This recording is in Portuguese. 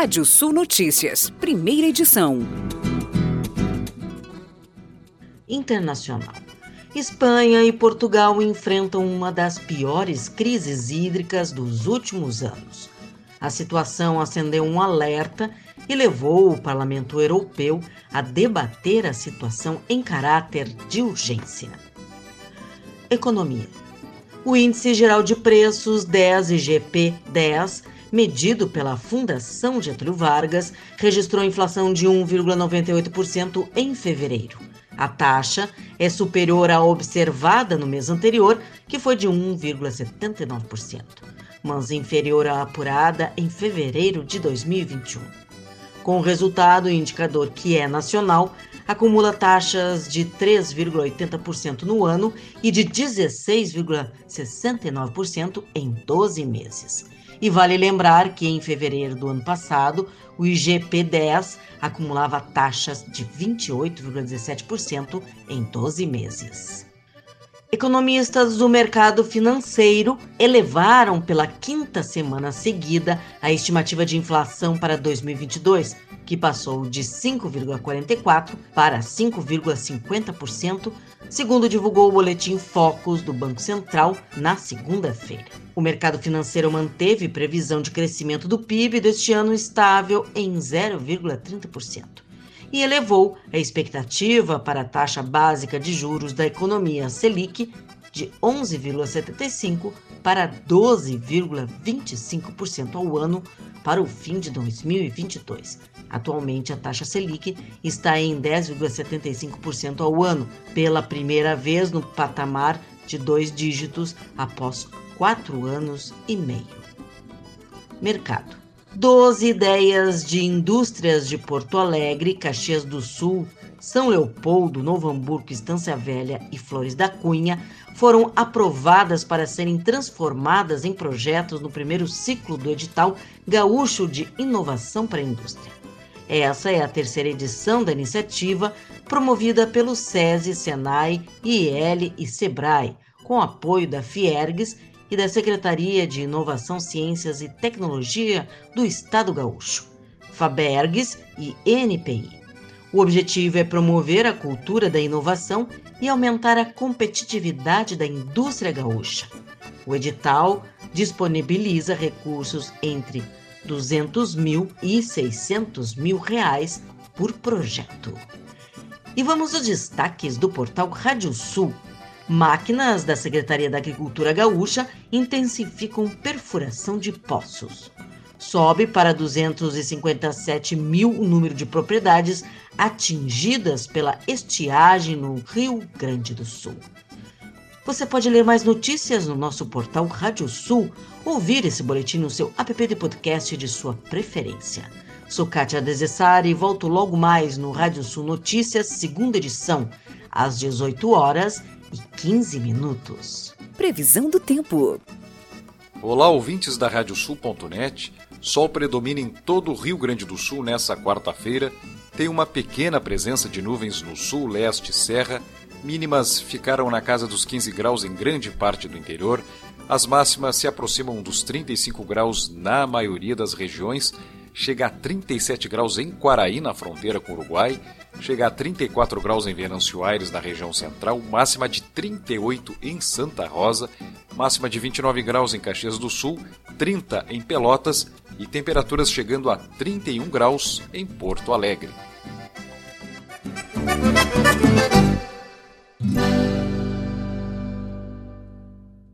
Rádio Sul Notícias, primeira edição. Internacional. Espanha e Portugal enfrentam uma das piores crises hídricas dos últimos anos. A situação acendeu um alerta e levou o Parlamento Europeu a debater a situação em caráter de urgência. Economia. O Índice Geral de Preços 10 IGP 10, medido pela Fundação Getúlio Vargas, registrou inflação de 1,98% em fevereiro. A taxa é superior à observada no mês anterior, que foi de 1,79%, mas inferior à apurada em fevereiro de 2021. Com o resultado, o indicador que é nacional acumula taxas de 3,80% no ano e de 16,69% em 12 meses. E vale lembrar que em fevereiro do ano passado, o IGP-10 acumulava taxas de 28,17% em 12 meses. Economistas do mercado financeiro elevaram pela quinta semana seguida a estimativa de inflação para 2022, que passou de 5,44% para 5,50%, segundo divulgou o boletim Focus do Banco Central na segunda-feira. O mercado financeiro manteve previsão de crescimento do PIB deste ano estável em 0,30% e elevou a expectativa para a taxa básica de juros da economia Selic de 11,75% para 12,25% ao ano para o fim de 2022. Atualmente, a taxa Selic está em 10,75% ao ano, pela primeira vez no patamar de dois dígitos após quatro anos e meio. Mercado. 12 ideias de indústrias de Porto Alegre, Caxias do Sul, São Leopoldo, Novo Hamburgo, Estância Velha e Flores da Cunha foram aprovadas para serem transformadas em projetos no primeiro ciclo do edital Gaúcho de Inovação para a Indústria. Essa é a terceira edição da iniciativa, promovida pelo SESI, SENAI, IEL e SEBRAE, com apoio da Fiergues e da Secretaria de Inovação, Ciências e Tecnologia do Estado Gaúcho, Fabergs e NPI. O objetivo é promover a cultura da inovação e aumentar a competitividade da indústria gaúcha. O edital disponibiliza recursos entre 200 mil e 600 mil reais por projeto. E vamos aos destaques do portal Rádio Sul. Máquinas da Secretaria da Agricultura Gaúcha intensificam perfuração de poços. Sobe para 257 mil o número de propriedades atingidas pela estiagem no Rio Grande do Sul. Você pode ler mais notícias no nosso portal Rádio Sul, ouvir esse boletim no seu app de podcast de sua preferência. Sou Kátia Desessari e volto logo mais no Rádio Sul Notícias, segunda edição, às 18 horas 15 minutos. Previsão do tempo. Olá, ouvintes da Radiosul.net. Sol predomina em todo o Rio Grande do Sul nessa quarta-feira. Tem uma pequena presença de nuvens no sul, leste e serra. Mínimas ficaram na casa dos 15 graus em grande parte do interior. As máximas se aproximam dos 35 graus na maioria das regiões. Chega a 37 graus em Quaraí, na fronteira com o Uruguai. Chega a 34 graus em Venâncio Aires, na região central, máxima de 38 em Santa Rosa, máxima de 29 graus em Caxias do Sul, 30 em Pelotas. E temperaturas chegando a 31 graus em Porto Alegre.